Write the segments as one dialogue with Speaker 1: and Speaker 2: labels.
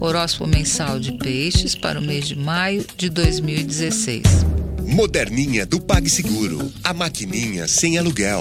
Speaker 1: Horóscopo mensal de Peixes para o mês de maio de 2016.
Speaker 2: Moderninha do PagSeguro. A maquininha sem aluguel.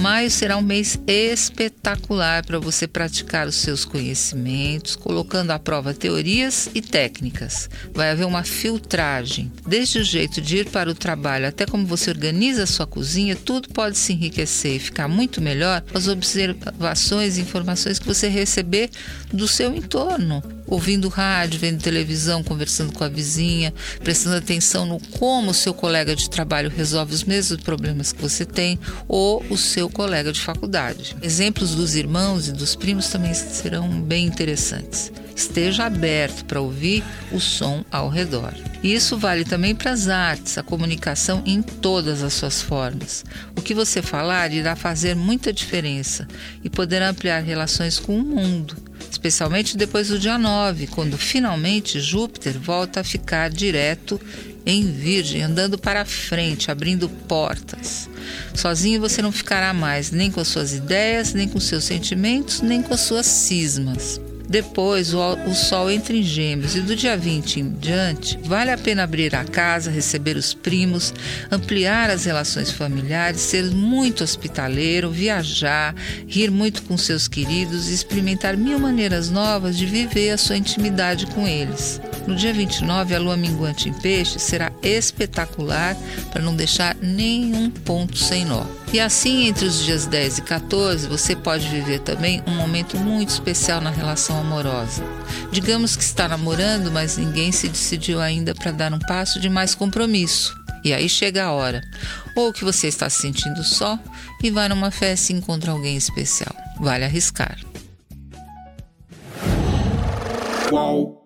Speaker 1: Maio será um mês espetacular para você praticar os seus conhecimentos, colocando à prova teorias e técnicas. Vai haver uma filtragem, desde o jeito de ir para o trabalho até como você organiza a sua cozinha, tudo pode se enriquecer e ficar muito melhor com as observações e informações que você receber do seu entorno ouvindo rádio, vendo televisão, conversando com a vizinha, prestando atenção no como o seu colega de trabalho resolve os mesmos problemas que você tem ou o seu colega de faculdade. Exemplos dos irmãos e dos primos também serão bem interessantes. Esteja aberto para ouvir o som ao redor. E isso vale também para as artes, a comunicação em todas as suas formas. O que você falar irá fazer muita diferença e poder ampliar relações com o mundo especialmente depois do dia 9, quando finalmente Júpiter volta a ficar direto em Virgem, andando para frente, abrindo portas. Sozinho você não ficará mais nem com as suas ideias, nem com seus sentimentos, nem com as suas cismas. Depois, o, Sol entra em Gêmeos e do dia 20 em diante, vale a pena abrir a casa, receber os primos, ampliar as relações familiares, ser muito hospitaleiro, viajar, rir muito com seus queridos e experimentar mil maneiras novas de viver a sua intimidade com eles. No dia 29, a lua minguante em peixe será espetacular para não deixar nenhum ponto sem nó. E assim, entre os dias 10 e 14, você pode viver também um momento muito especial na relação amorosa. Digamos que está namorando, mas ninguém se decidiu ainda para dar um passo de mais compromisso. E aí chega a hora. Ou que você está se sentindo só e vai numa festa e encontra alguém especial. Vale arriscar.
Speaker 2: Qual?